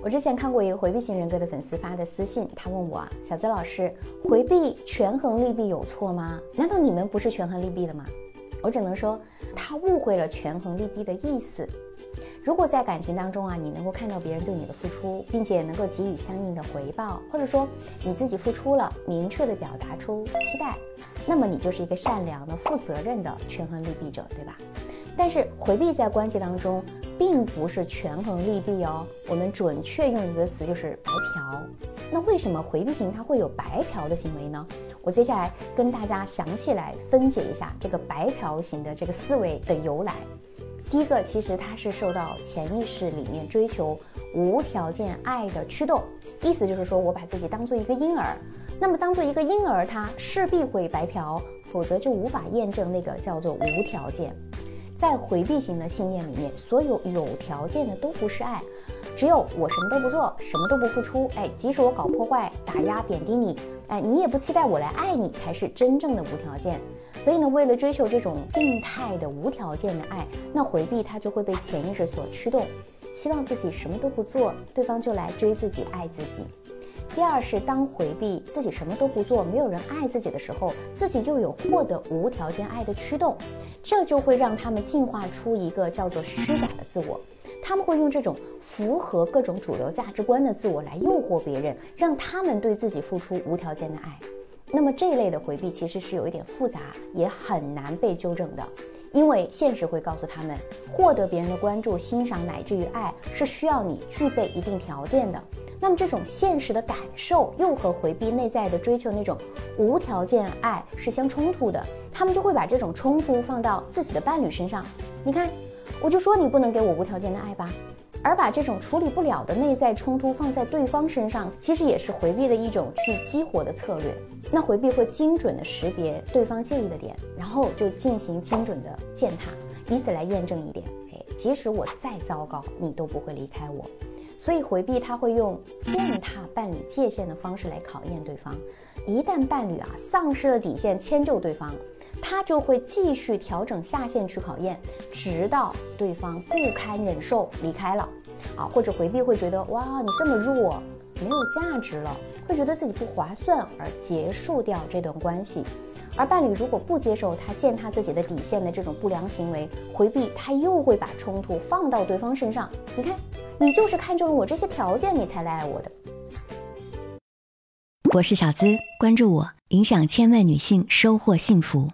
我之前看过一个回避型人格的粉丝发的私信，他问我啊，小资老师，回避权衡利弊有错吗？难道你们不是权衡利弊的吗？我只能说，他误会了权衡利弊的意思。如果在感情当中啊，你能够看到别人对你的付出，并且能够给予相应的回报，或者说你自己付出了，明确的表达出期待，那么你就是一个善良的、负责任的权衡利弊者，对吧？但是回避在关系当中，并不是权衡利弊哦。我们准确用一个词就是白嫖。那为什么回避型它会有白嫖的行为呢？我接下来跟大家详细来分解一下这个白嫖型的这个思维的由来。第一个，其实它是受到潜意识里面追求无条件爱的驱动，意思就是说我把自己当做一个婴儿，那么当做一个婴儿，他势必会白嫖，否则就无法验证那个叫做无条件。在回避型的信念里面，所有有条件的都不是爱，只有我什么都不做，什么都不付出，哎，即使我搞破坏、打压、贬低你，哎，你也不期待我来爱你，才是真正的无条件。所以呢，为了追求这种病态的无条件的爱，那回避它就会被潜意识所驱动，希望自己什么都不做，对方就来追自己、爱自己。第二是当回避自己什么都不做，没有人爱自己的时候，自己又有获得无条件爱的驱动，这就会让他们进化出一个叫做虚假的自我。他们会用这种符合各种主流价值观的自我来诱惑别人，让他们对自己付出无条件的爱。那么这一类的回避其实是有一点复杂，也很难被纠正的。因为现实会告诉他们，获得别人的关注、欣赏乃至于爱，是需要你具备一定条件的。那么这种现实的感受又和回避内在的追求那种无条件爱是相冲突的，他们就会把这种冲突放到自己的伴侣身上。你看，我就说你不能给我无条件的爱吧。而把这种处理不了的内在冲突放在对方身上，其实也是回避的一种去激活的策略。那回避会精准的识别对方介意的点，然后就进行精准的践踏，以此来验证一点：哎，即使我再糟糕，你都不会离开我。所以回避他会用践踏伴侣界限的方式来考验对方。一旦伴侣啊丧失了底线，迁就对方。他就会继续调整下限去考验，直到对方不堪忍受离开了，啊，或者回避会觉得哇你这么弱，没有价值了，会觉得自己不划算而结束掉这段关系。而伴侣如果不接受他践踏自己的底线的这种不良行为，回避他又会把冲突放到对方身上。你看，你就是看中了我这些条件，你才来爱我的。我是小资，关注我，影响千万女性，收获幸福。